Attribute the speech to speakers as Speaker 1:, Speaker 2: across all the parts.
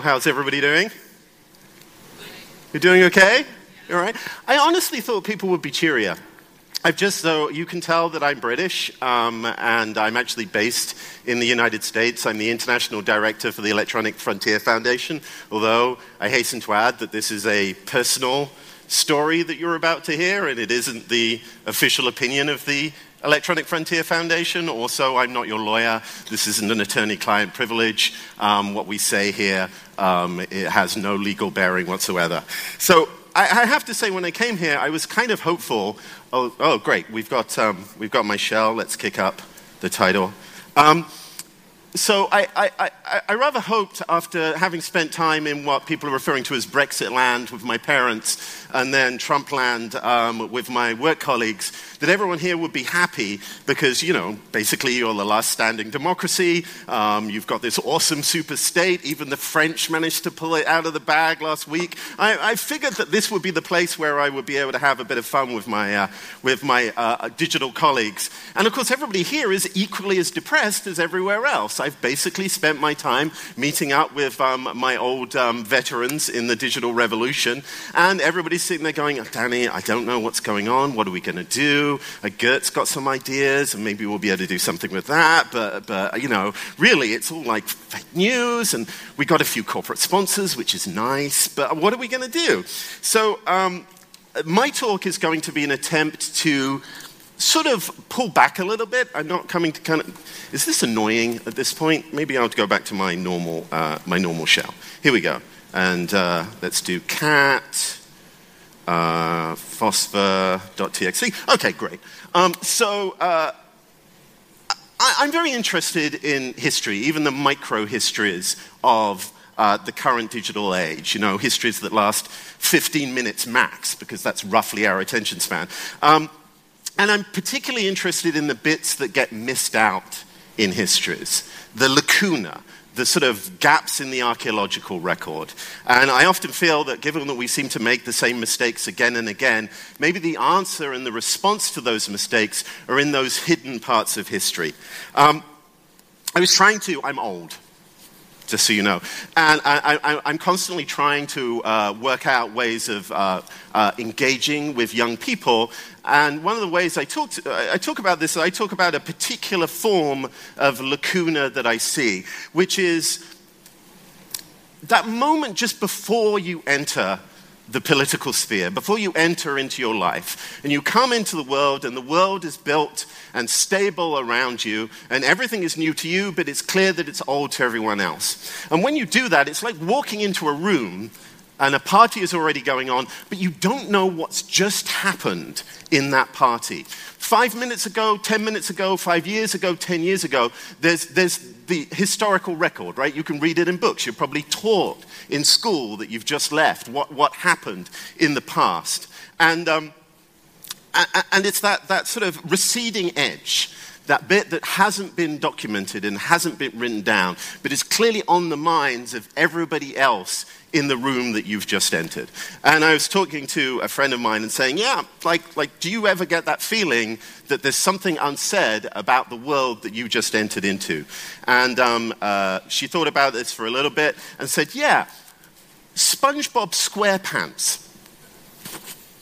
Speaker 1: How's everybody doing? You're doing okay? All right. I honestly thought people would be cheerier. I've just, so you can tell that I'm British, um, and I'm actually based in the United States. I'm the international director for the Electronic Frontier Foundation, although I hasten to add that this is a personal story that you're about to hear, and it isn't the official opinion of the Electronic Frontier Foundation. Also, I'm not your lawyer. This isn't an attorney client privilege. Um, what we say here um, it has no legal bearing whatsoever. So, I, I, have to say, when I came here, I was kind of hopeful. Oh, oh great, we've got, um, we've got my shell. Let's kick up the title. So I, I, I, I, rather hoped, after having spent time in what people are referring to as Brexit land with my parents, and then Trump land um, with my work colleagues, that everyone here would be happy because, you know, basically you're the last standing democracy. Um, you've got this awesome super state. Even the French managed to pull it out of the bag last week. I, I figured that this would be the place where I would be able to have a bit of fun with my, uh, with my uh, digital colleagues. And of course, everybody here is equally as depressed as everywhere else. I've basically spent my time meeting up with um, my old um, veterans in the digital revolution, and everybody's sitting there going, Danny, I don't know what's going on. What are we going to do? Uh, Gert's got some ideas, and maybe we'll be able to do something with that. But, but you know, really, it's all like fake news, and we got a few corporate sponsors, which is nice. But what are we going to do? So, um, my talk is going to be an attempt to sort of pull back a little bit. I'm not coming to kind of. Is this annoying at this point? Maybe I'll go back to my normal, uh, my normal shell. Here we go. And uh, let's do cat uh, phosphor.txt. Okay, great. Um, so uh, I, am very interested in history, even the micro histories of uh, the current digital age, you know, histories that last 15 minutes max, because that's roughly our attention span. Um, and I'm particularly interested in the bits that get missed out in histories, the lacuna, the sort of gaps in the archaeological record. And I often feel that given that we seem to make the same mistakes again and again, maybe the answer and the response to those mistakes are in those hidden parts of history. Um, I was trying to, I'm old just so you know. And I, am constantly trying to uh, work out ways of uh, uh, engaging with young people. And one of the ways I talk, to, I talk about this, I talk about a particular form of lacuna that I see, which is that moment just before you enter the political sphere, before you enter into your life, and you come into the world, and the world is built and stable around you, and everything is new to you, but it's clear that it's old to everyone else. And when you do that, it's like walking into a room and a party is already going on, but you don't know what's just happened in that party. Five minutes ago, ten minutes ago, five years ago, ten years ago, there's, there's the historical record, right? You can read it in books. You're probably taught in school that you've just left what, what happened in the past. And, um, and it's that, that sort of receding edge that bit that hasn't been documented and hasn't been written down, but is clearly on the minds of everybody else in the room that you've just entered. And I was talking to a friend of mine and saying, Yeah, like, like do you ever get that feeling that there's something unsaid about the world that you just entered into? And um, uh, she thought about this for a little bit and said, Yeah, SpongeBob SquarePants.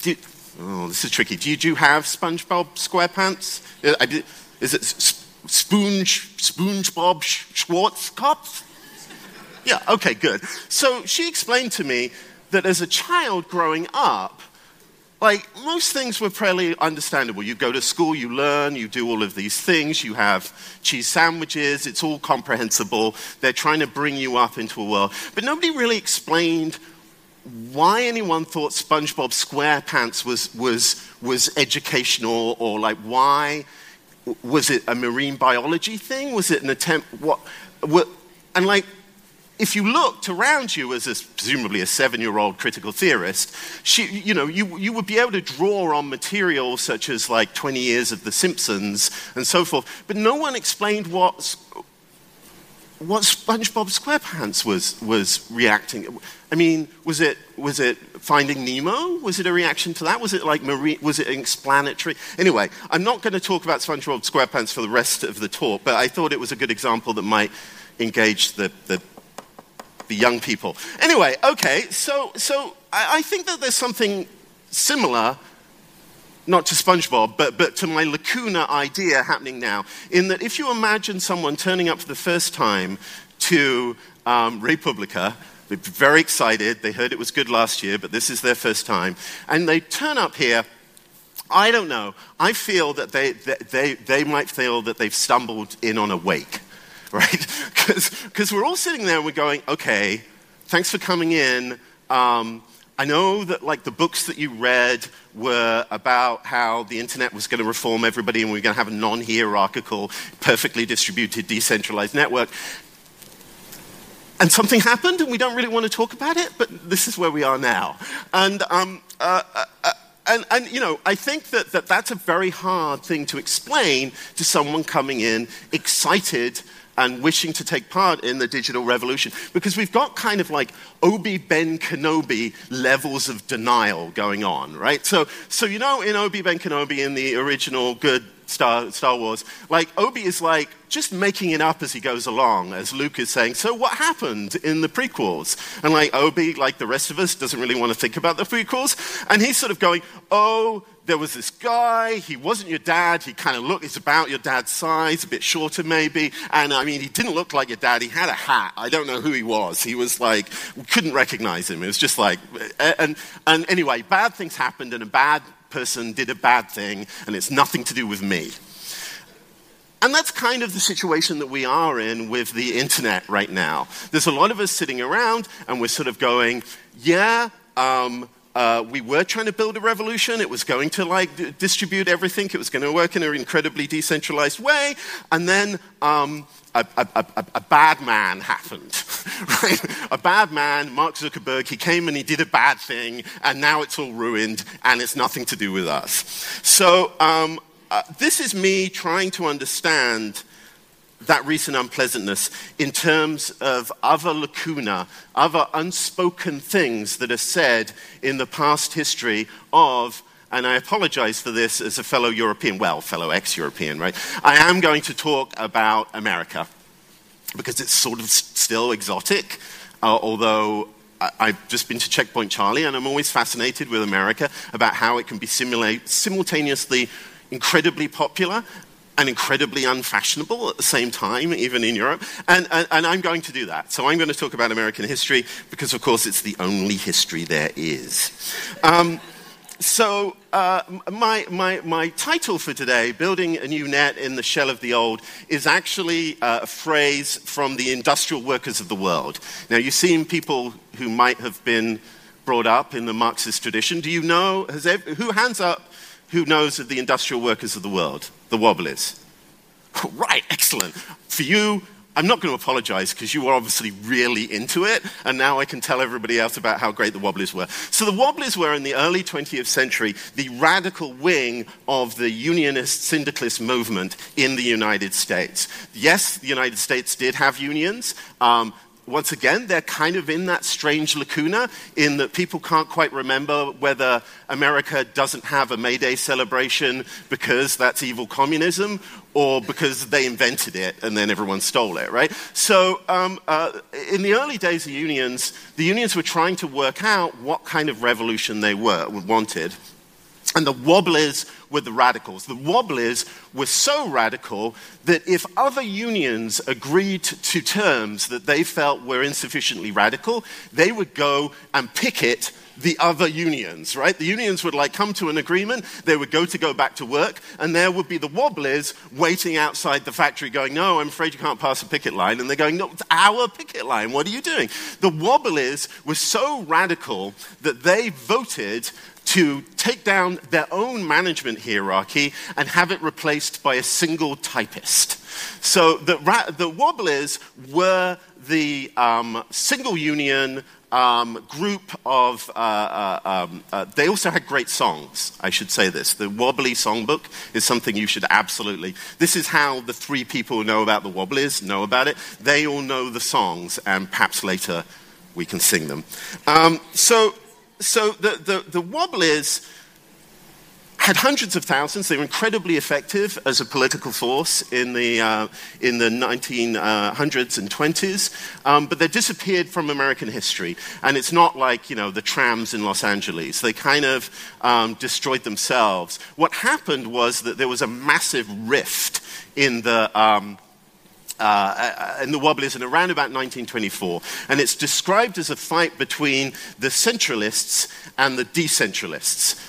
Speaker 1: Do oh, this is tricky. Do you, do you have SpongeBob SquarePants? Uh, is it Spoon, SpongeBob Schwammkopf? Yeah, okay, good. So she explained to me that as a child growing up, like most things were fairly understandable. You go to school, you learn, you do all of these things, you have cheese sandwiches, it's all comprehensible. They're trying to bring you up into a world. But nobody really explained why anyone thought SpongeBob SquarePants was, was, was educational or like why. Was it a marine biology thing? Was it an attempt? What, what and like if you looked around you as a, presumably a seven-year-old critical theorist, she, you know, you, you would be able to draw on material such as like 20 years of The Simpsons and so forth, but no one explained what, what SpongeBob SquarePants was, was reacting. I mean, was it, was it Finding Nemo? Was it a reaction to that? Was it like marine, was it explanatory? Anyway, I'm not going to talk about SpongeBob SquarePants for the rest of the talk, but I thought it was a good example that might engage the, the the young people. Anyway, okay, so, so I, I think that there's something similar not to SpongeBob, but, but to my lacuna idea happening now. In that, if you imagine someone turning up for the first time to um, re:publica, they're very excited, they heard it was good last year, but this is their first time, and they turn up here. I don't know. I feel that they, they, they might feel that they've stumbled in on a wake, right? Because we're all sitting there and we're going, okay, thanks for coming in. Um, I know that like the books that you read were about how the internet was going to reform everybody and we are going to have a non-hierarchical, perfectly distributed, decentralized network. And something happened, and we don't really want to talk about it, but this is where we are now. And, um, uh, uh, uh and, and, you know, I think that, that that's a very hard thing to explain to someone coming in excited and wishing to take part in the digital revolution. Because we've got kind of like Obi-Wan Kenobi levels of denial going on, right? So, so you know, in Obi-Wan Kenobi, in the original good Star, Star Wars, like Obi is like just making it up as he goes along, as Luke is saying, so what happened in the prequels? And like Obi, like the rest of us, doesn't really want to think about the prequels. And he's sort of going, oh, there was this guy, he wasn't your dad, he kind of looked, he's about your dad's size, a bit shorter maybe. And I mean, he didn't look like your dad, he had a hat. I don't know who he was. He was like, we couldn't recognize him. It was just like, and, and anyway, bad things happened and a bad person did a bad thing and it's nothing to do with me. And that's kind of the situation that we are in with the internet right now. There's a lot of us sitting around and we're sort of going, yeah, um, uh, we were trying to build a revolution. It was going to like d- distribute everything. It was going to work in an incredibly decentralized way. And then um, a, a, a, a, bad man happened. right? A bad man, Mark Zuckerberg, he came and he did a bad thing, and now it's all ruined, and it's nothing to do with us. So um, uh, this is me trying to understand that recent unpleasantness in terms of other lacuna, other unspoken things that are said in the past history of, and I apologize for this as a fellow European, well, fellow ex European, right? I am going to talk about America because it's sort of still exotic, uh, although I've just been to Checkpoint Charlie, and I'm always fascinated with America about how it can be simultaneously incredibly popular and incredibly unfashionable at the same time, even in Europe. And, and, and, I'm going to do that. So I'm going to talk about American history because, of course, it's the only history there is. Um, so, uh, my, my, my title for today, Building a New Net in the Shell of the Old, is actually uh, a phrase from the industrial workers of the world. Now, you've seen people who might have been brought up in the Marxist tradition. Do you know, has who hands up who knows of the industrial workers of the world, the Wobblies? right, excellent. For you, I'm not going to apologize because you were obviously really into it, and now I can tell everybody else about how great the Wobblies were. So, the Wobblies were in the early 20th century the radical wing of the unionist syndicalist movement in the United States. Yes, the United States did have unions. Um, once again, they're kind of in that strange lacuna in that people can't quite remember whether America doesn't have a May Day celebration because that's evil communism or because they invented it and then everyone stole it, right? So, um, uh, in the early days of unions, the unions were trying to work out what kind of revolution they were, wanted. And the wobblers were the radicals. The wobblers were so radical that if other unions agreed to terms that they felt were insufficiently radical, they would go and picket the other unions, right? The unions would like come to an agreement, they would go to go back to work, and there would be the wobblers waiting outside the factory going, No, I'm afraid you can't pass a picket line. And they're going, No, it's our picket line. What are you doing? The wobblers were so radical that they voted to take down their own management hierarchy and have it replaced by a single typist. So the, the Wobblies were the um, single union um, group of, uh, uh, um, uh, they also had great songs, I should say this. The Wobbly Songbook is something you should absolutely, this is how the three people who know about the Wobblers know about it. They all know the songs, and perhaps later we can sing them. Um, so so the, the, the Wobblies had hundreds of thousands. They were incredibly effective as a political force in the, uh, in the 1900s and 20s, um, but they disappeared from American history. And it's not like, you know, the trams in Los Angeles. They kind of um, destroyed themselves. What happened was that there was a massive rift in the... Um, uh, in the Wobblies in around about 1924. And it's described as a fight between the centralists and the decentralists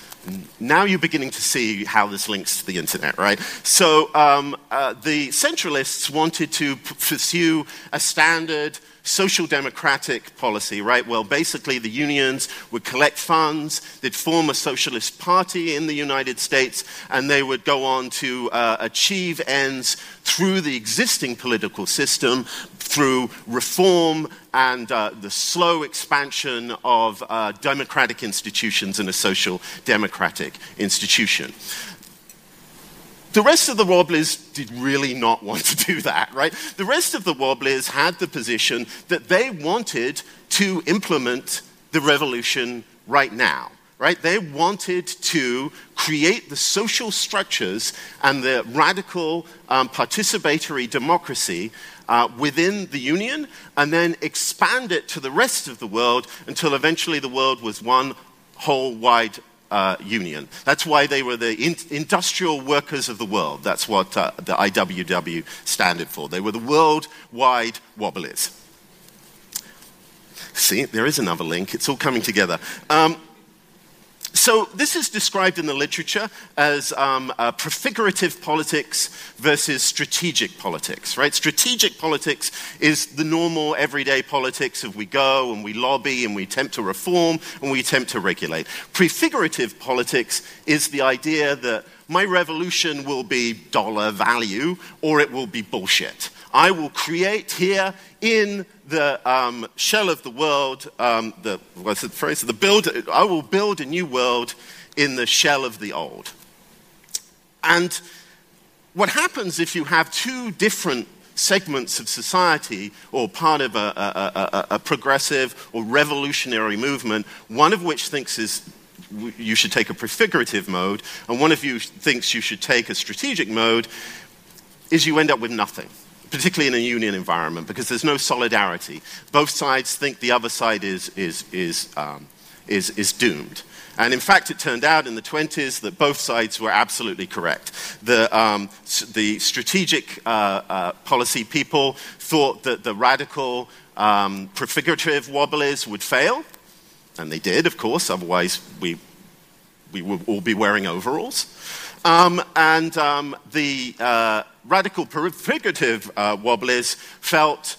Speaker 1: now you're beginning to see how this links to the internet, right? So um, uh, the centralists wanted to pursue a standard social democratic policy, right? Well, basically, the unions would collect funds, they'd form a socialist party in the United States, and they would go on to uh, achieve ends through the existing political system, through reform and uh, the slow expansion of uh, democratic institutions and a social democratic institution. The rest of the Wobblies did really not want to do that, right? The rest of the Wobblies had the position that they wanted to implement the revolution right now, right? They wanted to create the social structures and the radical um, participatory democracy uh, within the Union and then expand it to the rest of the world until eventually the world was one whole wide uh, union. That's why they were the in- industrial workers of the world. That's what uh, the IWW standard for. They were the worldwide Wobblies. See, there is another link. It's all coming together. Um, so, this is described in the literature as um, uh, prefigurative politics versus strategic politics, right? Strategic politics is the normal, everyday politics of we go and we lobby and we attempt to reform and we attempt to regulate. Prefigurative politics is the idea that my revolution will be dollar value or it will be bullshit. I will create here in the um, shell of the world, um, the, what's the phrase? The I will build a new world in the shell of the old. And what happens if you have two different segments of society or part of a, a, a, a, progressive or revolutionary movement, one of which thinks is you should take a prefigurative mode, and one of you thinks you should take a strategic mode, is you end up with nothing particularly in a union environment, because there's no solidarity. Both sides think the other side is, is, is, um, is, is doomed. And in fact, it turned out in the 20s that both sides were absolutely correct. The, um, the strategic uh, uh, policy people thought that the radical, um, prefigurative wobblies would fail, and they did, of course, otherwise, we, we would all be wearing overalls. Um, and um, the uh, radical prefigurative uh, wobblies felt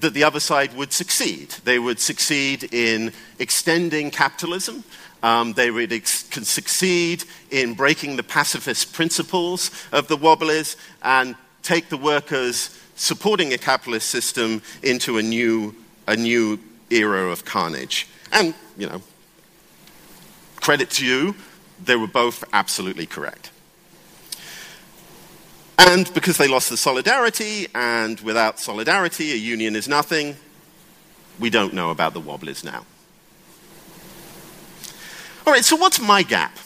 Speaker 1: that the other side would succeed. They would succeed in extending capitalism. Um, they would ex- succeed in breaking the pacifist principles of the wobblies and take the workers supporting a capitalist system into a new, a new era of carnage. And, you know, credit to you, they were both absolutely correct. And because they lost the solidarity, and without solidarity, a union is nothing, we don't know about the Wobblies now. All right, so what's my gap?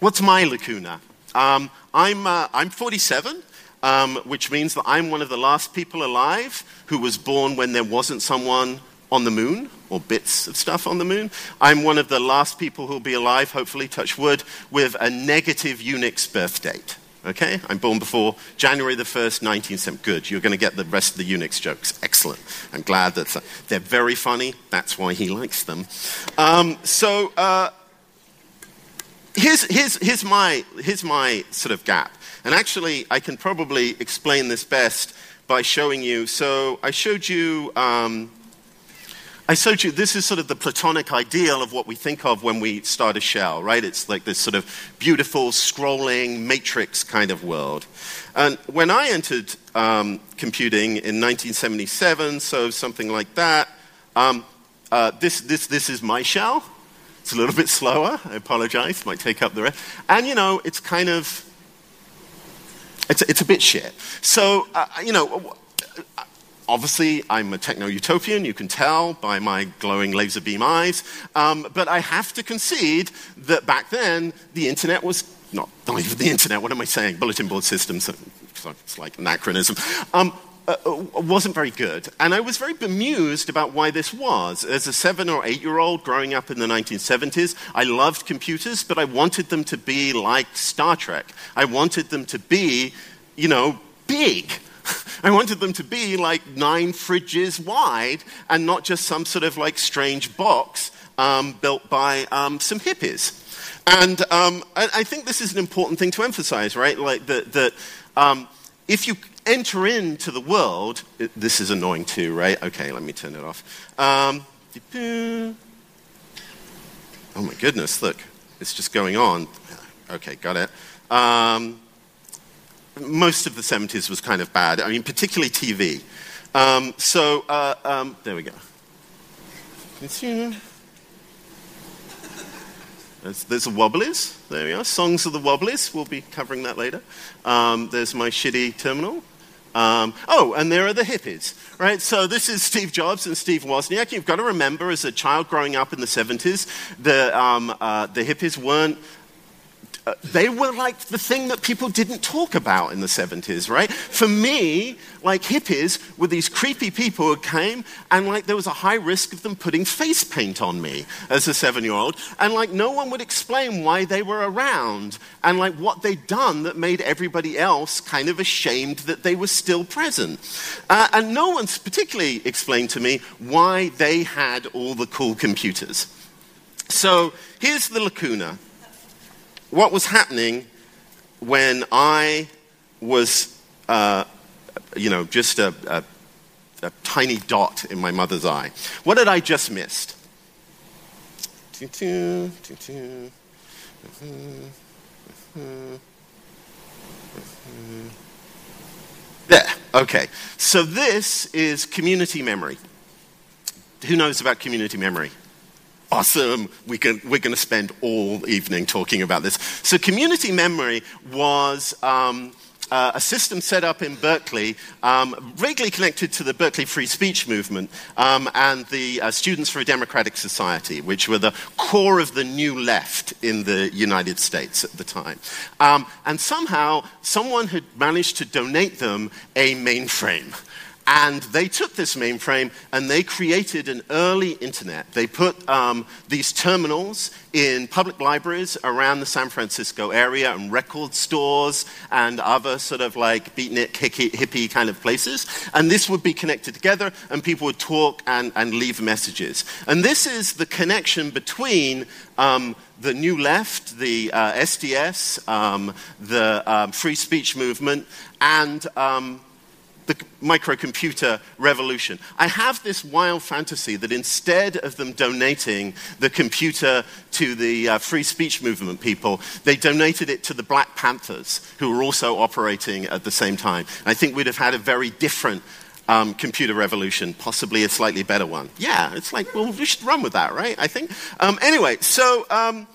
Speaker 1: What's my lacuna? Um, I'm, uh, I'm 47, um, which means that I'm one of the last people alive who was born when there wasn't someone on the moon or bits of stuff on the moon. I'm one of the last people who'll be alive, hopefully, touch wood, with a negative Unix birth date. Okay? I'm born before January the 1st, 1970. Good. You're going to get the rest of the Unix jokes. Excellent. I'm glad that they're very funny. That's why he likes them. Um, so uh, here's, here's, here's, my, here's my sort of gap. And actually, I can probably explain this best by showing you. So I showed you. Um, I showed you this is sort of the Platonic ideal of what we think of when we start a shell, right? It's like this sort of beautiful, scrolling, matrix kind of world. And when I entered um, computing in 1977, so something like that, um, uh, this, this, this is my shell. It's a little bit slower. I apologize. Might take up the rest. And, you know, it's kind of, it's, it's a bit shit. So, uh, you know, Obviously, I'm a techno utopian, you can tell by my glowing laser beam eyes. Um, but I have to concede that back then, the internet was not, not even the internet, what am I saying? Bulletin board systems, it's like anachronism. Um, uh, uh, wasn't very good. And I was very bemused about why this was. As a seven or eight year old growing up in the 1970s, I loved computers, but I wanted them to be like Star Trek. I wanted them to be, you know, big. I wanted them to be like nine fridges wide and not just some sort of like strange box um, built by um, some hippies. And um, I, I, think this is an important thing to emphasize, right? Like that, that um, if you enter into the world, it, this is annoying too, right? Okay, let me turn it off. Um, oh my goodness, look, it's just going on. Okay, got it. Um, most of the 70s was kind of bad. I mean, particularly TV. Um, so, uh, um, there we go. There's, there's the Wobblies. There we are. Songs of the Wobblies. We'll be covering that later. Um, there's my shitty terminal. Um, oh, and there are the hippies, right? So this is Steve Jobs and Steve Wozniak. You've got to remember, as a child growing up in the 70s, the, um, uh, the hippies weren't uh, they were like the thing that people didn't talk about in the 70s, right? For me, like hippies were these creepy people who came and like there was a high risk of them putting face paint on me as a seven year old. And like no one would explain why they were around and like what they'd done that made everybody else kind of ashamed that they were still present. Uh, and no one's particularly explained to me why they had all the cool computers. So here's the lacuna what was happening when I was, uh, you know, just a, a, a, tiny dot in my mother's eye. What had I just missed? There, okay. So this is community memory. Who knows about community memory? Awesome. We can, we're going to spend all evening talking about this. So, community memory was. Um, uh, a system set up in Berkeley, um, vaguely connected to the Berkeley Free Speech Movement um, and the uh, Students for a Democratic Society, which were the core of the new left in the United States at the time. Um, and somehow, someone had managed to donate them a mainframe. And they took this mainframe and they created an early internet. They put um, these terminals in public libraries around the San Francisco area and record stores and other sort of like beatnik, hippie kind of places. And this would be connected together and people would talk and, and leave messages. And this is the connection between um, the New Left, the uh, SDS, um, the um, free speech movement, and um, the microcomputer revolution. I have this wild fantasy that instead of them donating the computer to the uh, free speech movement people, they donated it to the Black Panthers, who were also operating at the same time. I think we'd have had a very different um, computer revolution, possibly a slightly better one. Yeah, it's like, well, we should run with that, right? I think. Um, anyway, so. Um,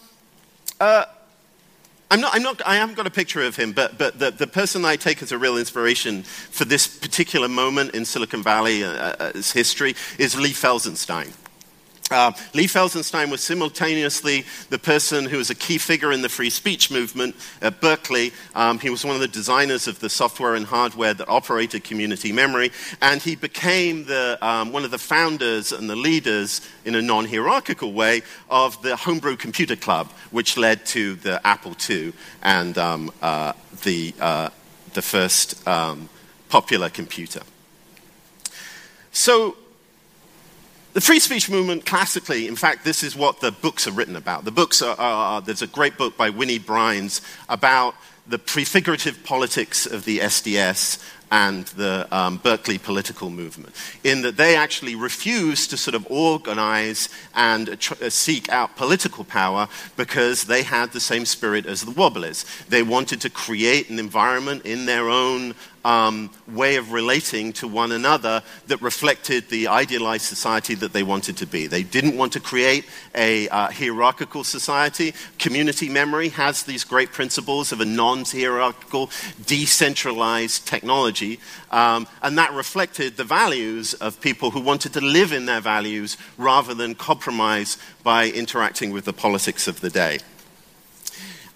Speaker 1: uh, I'm not, I'm not, I haven't got a picture of him, but, but the, the person I take as a real inspiration for this particular moment in Silicon Valley's uh, uh history is Lee Felsenstein. Uh, Lee Felsenstein was simultaneously the person who was a key figure in the free speech movement at Berkeley. Um, he was one of the designers of the software and hardware that operated community memory, and he became the, um, one of the founders and the leaders in a non hierarchical way of the Homebrew Computer Club, which led to the Apple II and um, uh, the, uh, the first um, popular computer. So, the free speech movement, classically, in fact, this is what the books are written about. The books are, are there's a great book by Wini Breines about the prefigurative politics of the SDS and the um, Berkeley political movement, in that they actually refused to sort of organize and tr- uh, seek out political power because they had the same spirit as the Wobblies. They wanted to create an environment in their own um, way of relating to one another that reflected the idealized society that they wanted to be. They didn't want to create a uh, hierarchical society. Community memory has these great principles of a non hierarchical, decentralized technology, um, and that reflected the values of people who wanted to live in their values rather than compromise by interacting with the politics of the day.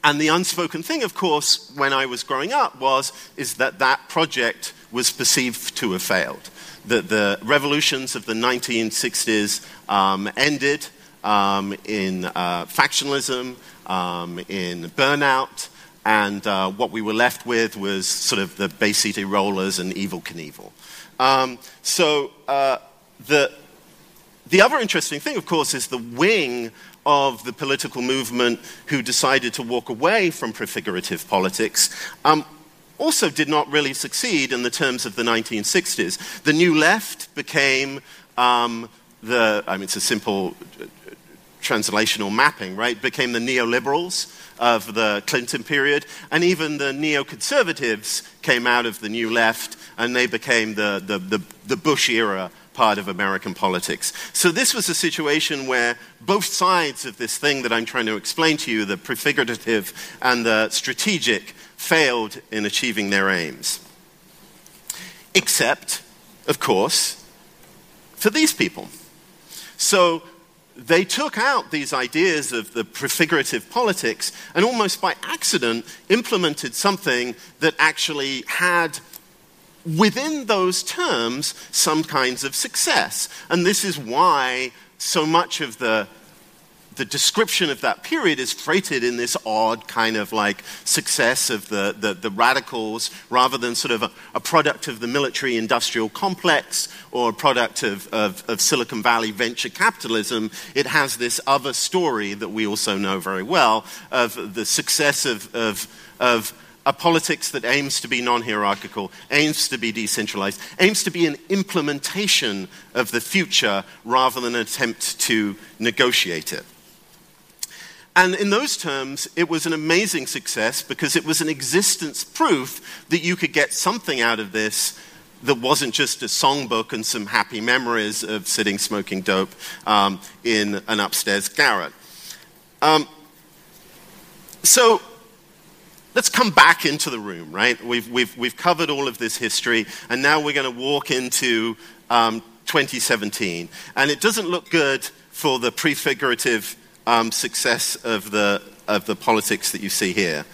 Speaker 1: and the unspoken thing, of course, when I was growing up was is that that project was perceived to have failed. That the revolutions of the 1960s um, ended um, in uh, factionalism, um, in burnout, and uh, what we were left with was sort of the Bay City Rollers and Evel Knievel. Um, so uh, the, the other interesting thing, of course, is the wing of the political movement who decided to walk away from prefigurative politics um, also did not really succeed in the terms of the 1960s. The New Left became um, the, I mean, it's a simple translational mapping, right? Became the neoliberals of the Clinton period, and even the neoconservatives came out of the New Left and they became the, the, the, the Bush era part of American politics. So this was a situation where both sides of this thing that I'm trying to explain to you, the prefigurative and the strategic, failed in achieving their aims. Except, of course, for these people. So they took out these ideas of the prefigurative politics and almost by accident implemented something that actually had within those terms some kinds of success. And this is why so much of the the description of that period is freighted in this odd kind of like success of the, the, the radicals rather than sort of a, a, product of the military industrial complex or a product of, of, of Silicon Valley venture capitalism. It has this other story that we also know very well of the success of, of, of a politics that aims to be non hierarchical, aims to be decentralized, aims to be an implementation of the future rather than an attempt to negotiate it. And in those terms, it was an amazing success because it was an existence proof that you could get something out of this that wasn't just a songbook and some happy memories of sitting smoking dope um, in an upstairs garret. Um, so, let's come back into the room, right? We've, we've, we've covered all of this history, and now we're going to walk into um, 2017. And it doesn't look good for the prefigurative um, success of the, of the politics that you see here.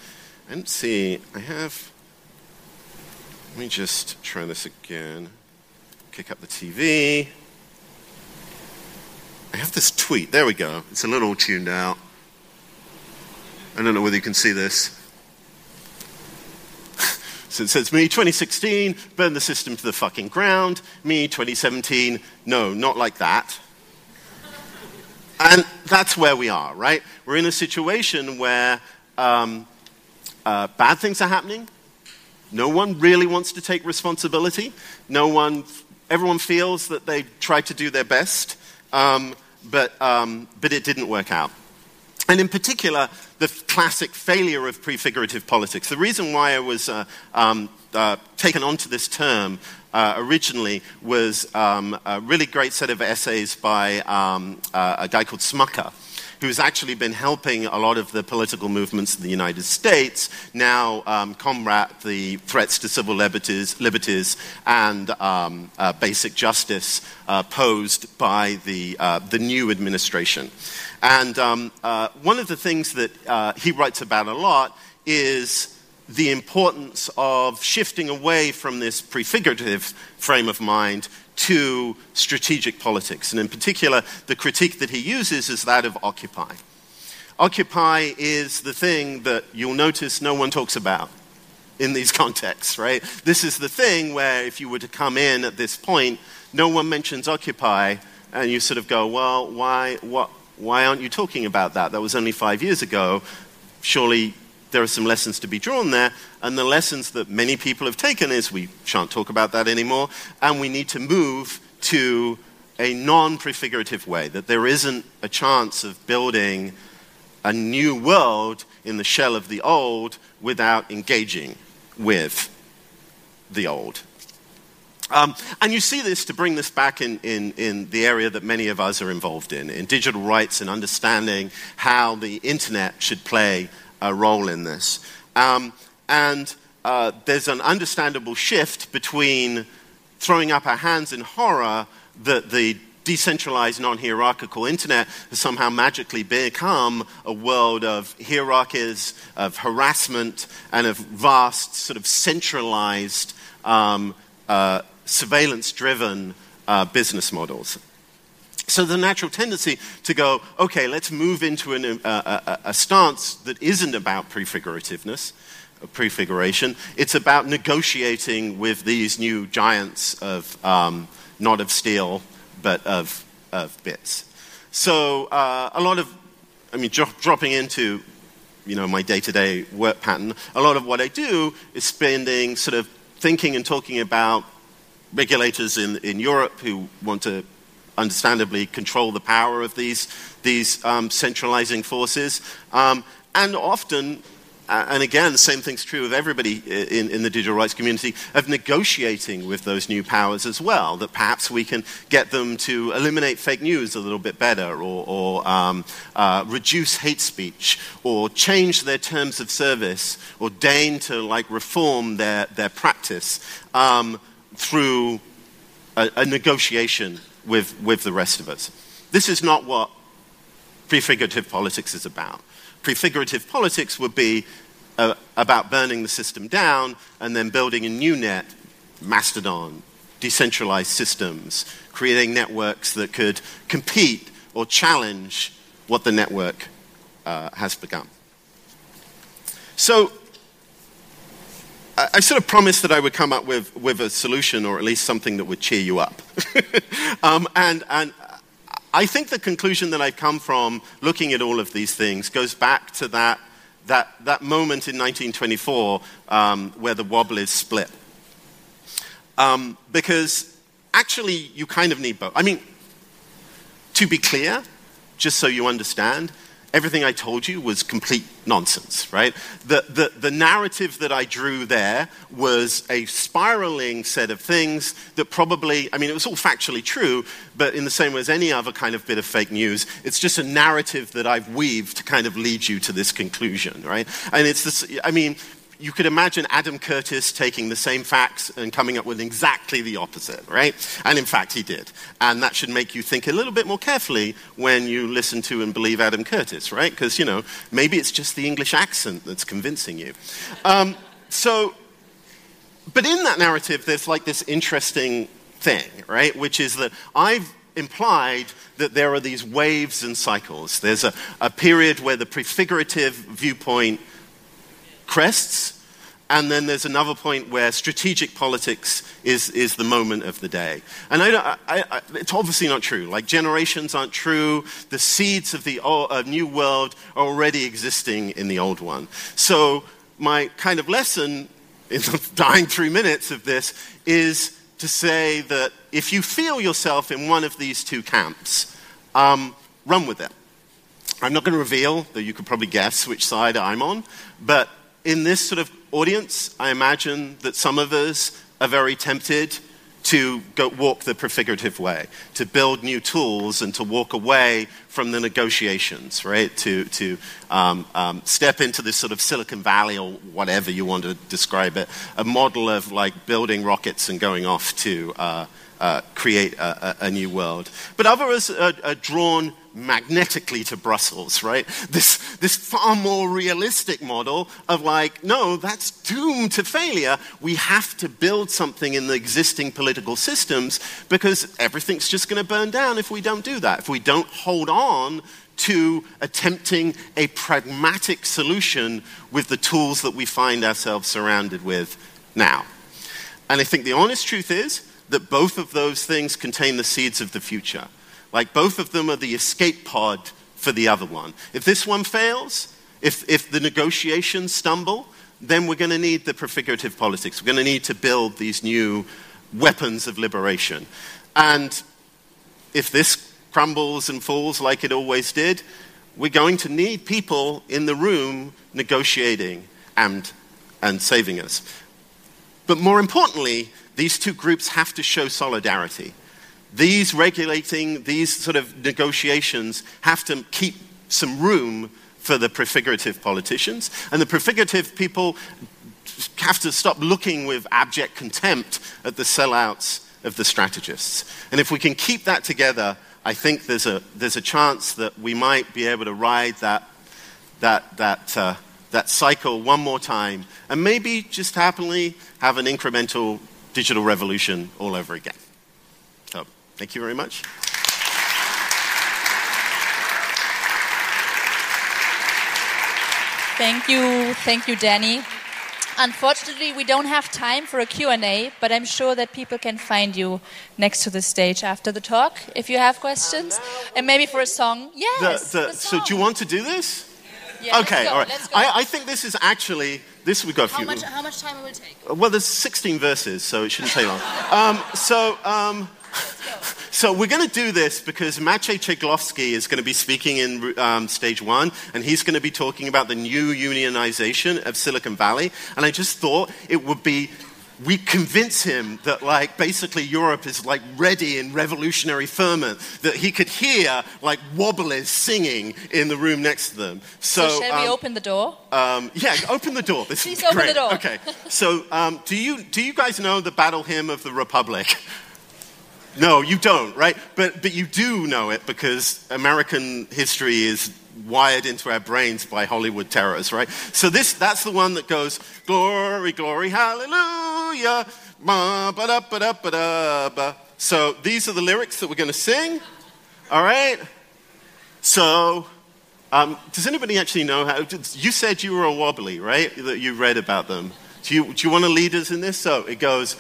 Speaker 1: And see, I have. Let me just try this again. Kick up the TV. I have this tweet. There we go. It's a little tuned out. I don't know whether you can see this. So it says, me 2016, burn the system to the fucking ground. Me 2017, no, not like that. And that's where we are, right? We're in a situation where um, uh, bad things are happening. No one really wants to take responsibility. No one, everyone feels that they tried to do their best, um, but, um, but it didn't work out. And in particular, the classic failure of prefigurative politics. The reason why I was uh, um, uh, taken onto this term uh, originally was um, a really great set of essays by um, uh, a guy called Smucker who's actually been helping a lot of the political movements in the United States now um, combat the threats to civil liberties, liberties and um, uh, basic justice uh, posed by the, uh, the new administration. And um, uh, one of the things that he writes about a lot is the importance of shifting away from this prefigurative frame of mind to strategic politics. And in particular, the critique that he uses is that of Occupy. Occupy is the thing that you'll notice no one talks about in these contexts, right? This is the thing where if you were to come in at this point, no one mentions Occupy, and you sort of go, well, why, what, why aren't you talking about that? That was only five years ago. Surely there are some lessons to be drawn there, and the lessons that many people have taken is we shan't talk about that anymore, and we need to move to a non prefigurative way, that there isn't a chance of building a new world in the shell of the old without engaging with the old. Um, and you see this to bring this back in, in, in the area that many of us are involved in, in digital rights and understanding how the internet should play a role in this. Um, and uh, there's an understandable shift between throwing up our hands in horror that the decentralized, non hierarchical internet has somehow magically become a world of hierarchies, of harassment, and of vast, sort of centralized, um, uh, surveillance driven uh, business models. So the natural tendency to go, okay, let's move into an, uh, a, a, stance that isn't about prefigurativeness, prefiguration. It's about negotiating with these new giants of um, not of steel, but of, of bits. So uh, a lot of, I mean, dro- dropping into you know my day-to-day work pattern, a lot of what I do is spending sort of thinking and talking about regulators in, in Europe who want to understandably control the power of these, these um, centralizing forces. Um, and often, and again, the same thing's true of everybody in, in, the digital rights community, of negotiating with those new powers as well, that perhaps we can get them to eliminate fake news a little bit better, or, or um, uh, reduce hate speech, or change their terms of service, or deign to like reform their, their practice um, through a, a negotiation with, with the rest of us. This is not what prefigurative politics is about. Prefigurative politics would be uh, about burning the system down and then building a new net, Mastodon, decentralized systems, creating networks that could compete or challenge what the network uh, has become. So, I sort of promised that I would come up with, with a solution or at least something that would cheer you up. um, and, and I think the conclusion that I've come from looking at all of these things goes back to that, that, that moment in 1924 um, where the Wobblies split. Um, because actually, you kind of need both. I mean, to be clear, just so you understand, everything I told you was complete nonsense, right? The, the, the, narrative that I drew there was a spiraling set of things that probably, I mean, it was all factually true, but in the same way as any other kind of bit of fake news, it's just a narrative that I've weaved to kind of lead you to this conclusion, right? And it's this, I mean, you could imagine Adam Curtis taking the same facts and coming up with exactly the opposite, right? And in fact, he did. And that should make you think a little bit more carefully when you listen to and believe Adam Curtis, right? Because, you know, maybe it's just the English accent that's convincing you. Um, so, but in that narrative, there's like this interesting thing, right? Which is that I've implied that there are these waves and cycles. There's a, a period where the prefigurative viewpoint crests. And then there's another point where strategic politics is, is the moment of the day. And I, I, I, it's obviously not true. Like, generations aren't true. The seeds of the old, uh, new world are already existing in the old one. So, my kind of lesson in the dying three minutes of this is to say that if you feel yourself in one of these two camps, um, run with it. I'm not going to reveal, though you could probably guess which side I'm on, but in this sort of audience, I imagine that some of us are very tempted to go walk the prefigurative way, to build new tools and to walk away from the negotiations, right? To, to um, um, step into this sort of Silicon Valley or whatever you want to describe it, a model of like building rockets and going off to uh, uh, create a, a, new world. But others are, are drawn magnetically to Brussels, right? This, this far more realistic model of like, no, that's doomed to failure. We have to build something in the existing political systems because everything's just going to burn down if we don't do that. If we don't hold on to attempting a pragmatic solution with the tools that we find ourselves surrounded with now. And I think the honest truth is that both of those things contain the seeds of the future. Like both of them are the escape pod for the other one. If this one fails, if, if the negotiations stumble, then we're going to need the prefigurative politics. We're going to need to build these new weapons of liberation. And if this crumbles and falls like it always did, we're going to need people in the room negotiating and, and saving us. But more importantly, these two groups have to show solidarity. These regulating, these sort of negotiations have to keep some room for the prefigurative politicians. And the prefigurative people have to stop looking with abject contempt at the sellouts of the strategists. And if we can keep that together, I think there's a, there's a chance that we might be able to ride that, that, that, uh, that cycle one more time and maybe just happily have an incremental digital revolution all over again. So, thank you very much.
Speaker 2: Thank you, thank you, Danny. Unfortunately, we don't have time for a Q&A, but I'm sure that people can find you next to the stage after the talk if you have questions. And maybe for a song. Yes.
Speaker 1: The, the,
Speaker 2: song.
Speaker 1: So, do you want to do this?
Speaker 2: Yeah,
Speaker 1: okay,
Speaker 2: go,
Speaker 1: all right. I, I, think this is actually this we got a
Speaker 2: how
Speaker 1: few.
Speaker 2: Much, how much time will it take?
Speaker 1: Well, there's 16 verses, so it shouldn't take long. um, so. Um, so we're going to do this because Maciej Cegłowski is going to be speaking in um, stage one, and he's going to be talking about the new unionization of Silicon Valley. And I just thought it would be we convince him that like basically Europe is like ready in revolutionary ferment, that he could hear like wobblies singing in the room next to them. So,
Speaker 2: so shall
Speaker 1: um,
Speaker 2: we open the door?
Speaker 1: Um, yeah, open the door. This
Speaker 2: Please
Speaker 1: is
Speaker 2: open
Speaker 1: great.
Speaker 2: the door.
Speaker 1: Okay. So um, do you do you guys know the battle hymn of the Republic? No, you don't, right? But, but you do know it because American history is wired into our brains by Hollywood terrors, right? So this, that's the one that goes, glory, glory, hallelujah, ba da ba da ba da ba. So these are the lyrics that we're going to sing, all right? So, um, does anybody actually know how? You said you were a wobbly, right? That you read about them. Do you, do you want to lead us in this? So it goes,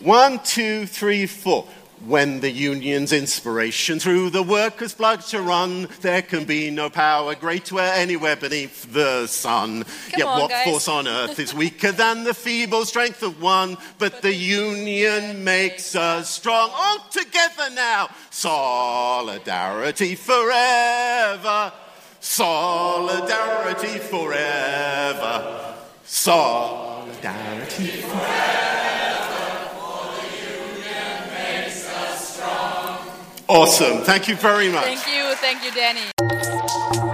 Speaker 1: one, two, three, four. When the union's inspiration through the workers' blood to run, there can be no power greater anywhere beneath the sun.
Speaker 2: Come
Speaker 1: Yet
Speaker 2: on,
Speaker 1: what
Speaker 2: guys.
Speaker 1: force on earth is weaker than the feeble strength of one? But the union makes us strong. All together now. Solidarity forever. Solidarity forever. Solidarity Awesome. Thank you very much.
Speaker 2: Thank you, thank you, Danny.